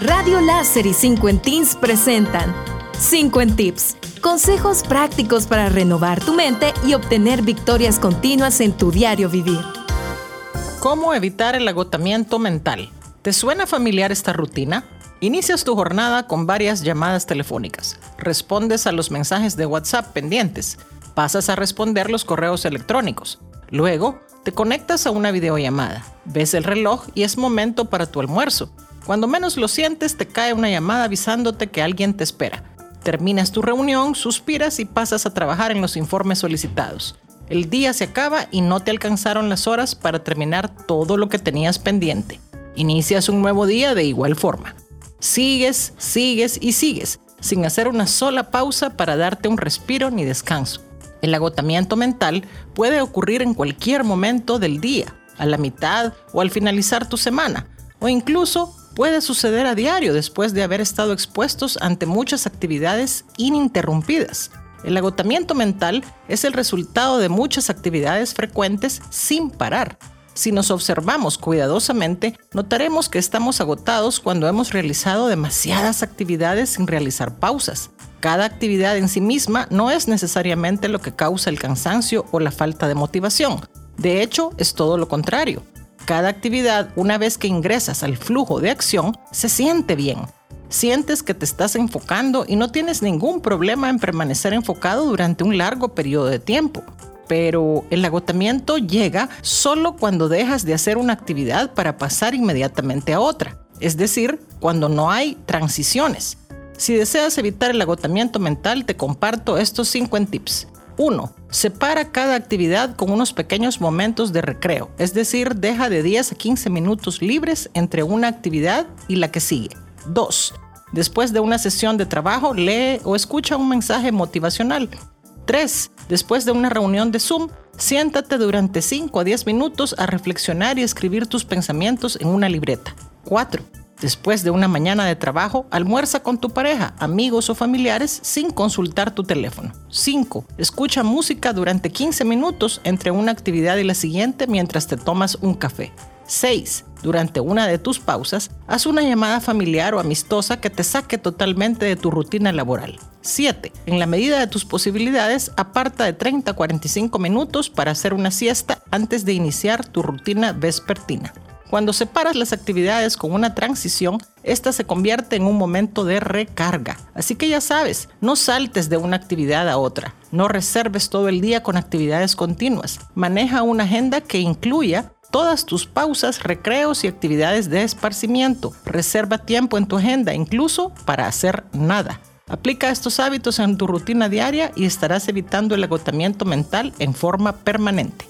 Radio Láser y 5 en Teens presentan 5 en Tips. Consejos prácticos para renovar tu mente y obtener victorias continuas en tu diario vivir. ¿Cómo evitar el agotamiento mental? ¿Te suena familiar esta rutina? Inicias tu jornada con varias llamadas telefónicas. Respondes a los mensajes de WhatsApp pendientes. Pasas a responder los correos electrónicos. Luego, te conectas a una videollamada. Ves el reloj y es momento para tu almuerzo. Cuando menos lo sientes, te cae una llamada avisándote que alguien te espera. Terminas tu reunión, suspiras y pasas a trabajar en los informes solicitados. El día se acaba y no te alcanzaron las horas para terminar todo lo que tenías pendiente. Inicias un nuevo día de igual forma. Sigues, sigues y sigues, sin hacer una sola pausa para darte un respiro ni descanso. El agotamiento mental puede ocurrir en cualquier momento del día, a la mitad o al finalizar tu semana, o incluso puede suceder a diario después de haber estado expuestos ante muchas actividades ininterrumpidas. El agotamiento mental es el resultado de muchas actividades frecuentes sin parar. Si nos observamos cuidadosamente, notaremos que estamos agotados cuando hemos realizado demasiadas actividades sin realizar pausas. Cada actividad en sí misma no es necesariamente lo que causa el cansancio o la falta de motivación. De hecho, es todo lo contrario cada actividad, una vez que ingresas al flujo de acción, se siente bien. Sientes que te estás enfocando y no tienes ningún problema en permanecer enfocado durante un largo periodo de tiempo. Pero el agotamiento llega solo cuando dejas de hacer una actividad para pasar inmediatamente a otra, es decir, cuando no hay transiciones. Si deseas evitar el agotamiento mental, te comparto estos 5 tips. 1. Separa cada actividad con unos pequeños momentos de recreo, es decir, deja de 10 a 15 minutos libres entre una actividad y la que sigue. 2. Después de una sesión de trabajo, lee o escucha un mensaje motivacional. 3. Después de una reunión de Zoom, siéntate durante 5 a 10 minutos a reflexionar y escribir tus pensamientos en una libreta. 4. Después de una mañana de trabajo, almuerza con tu pareja, amigos o familiares sin consultar tu teléfono. 5. Escucha música durante 15 minutos entre una actividad y la siguiente mientras te tomas un café. 6. Durante una de tus pausas, haz una llamada familiar o amistosa que te saque totalmente de tu rutina laboral. 7. En la medida de tus posibilidades, aparta de 30 a 45 minutos para hacer una siesta antes de iniciar tu rutina vespertina. Cuando separas las actividades con una transición, esta se convierte en un momento de recarga. Así que ya sabes, no saltes de una actividad a otra. No reserves todo el día con actividades continuas. Maneja una agenda que incluya todas tus pausas, recreos y actividades de esparcimiento. Reserva tiempo en tu agenda, incluso para hacer nada. Aplica estos hábitos en tu rutina diaria y estarás evitando el agotamiento mental en forma permanente.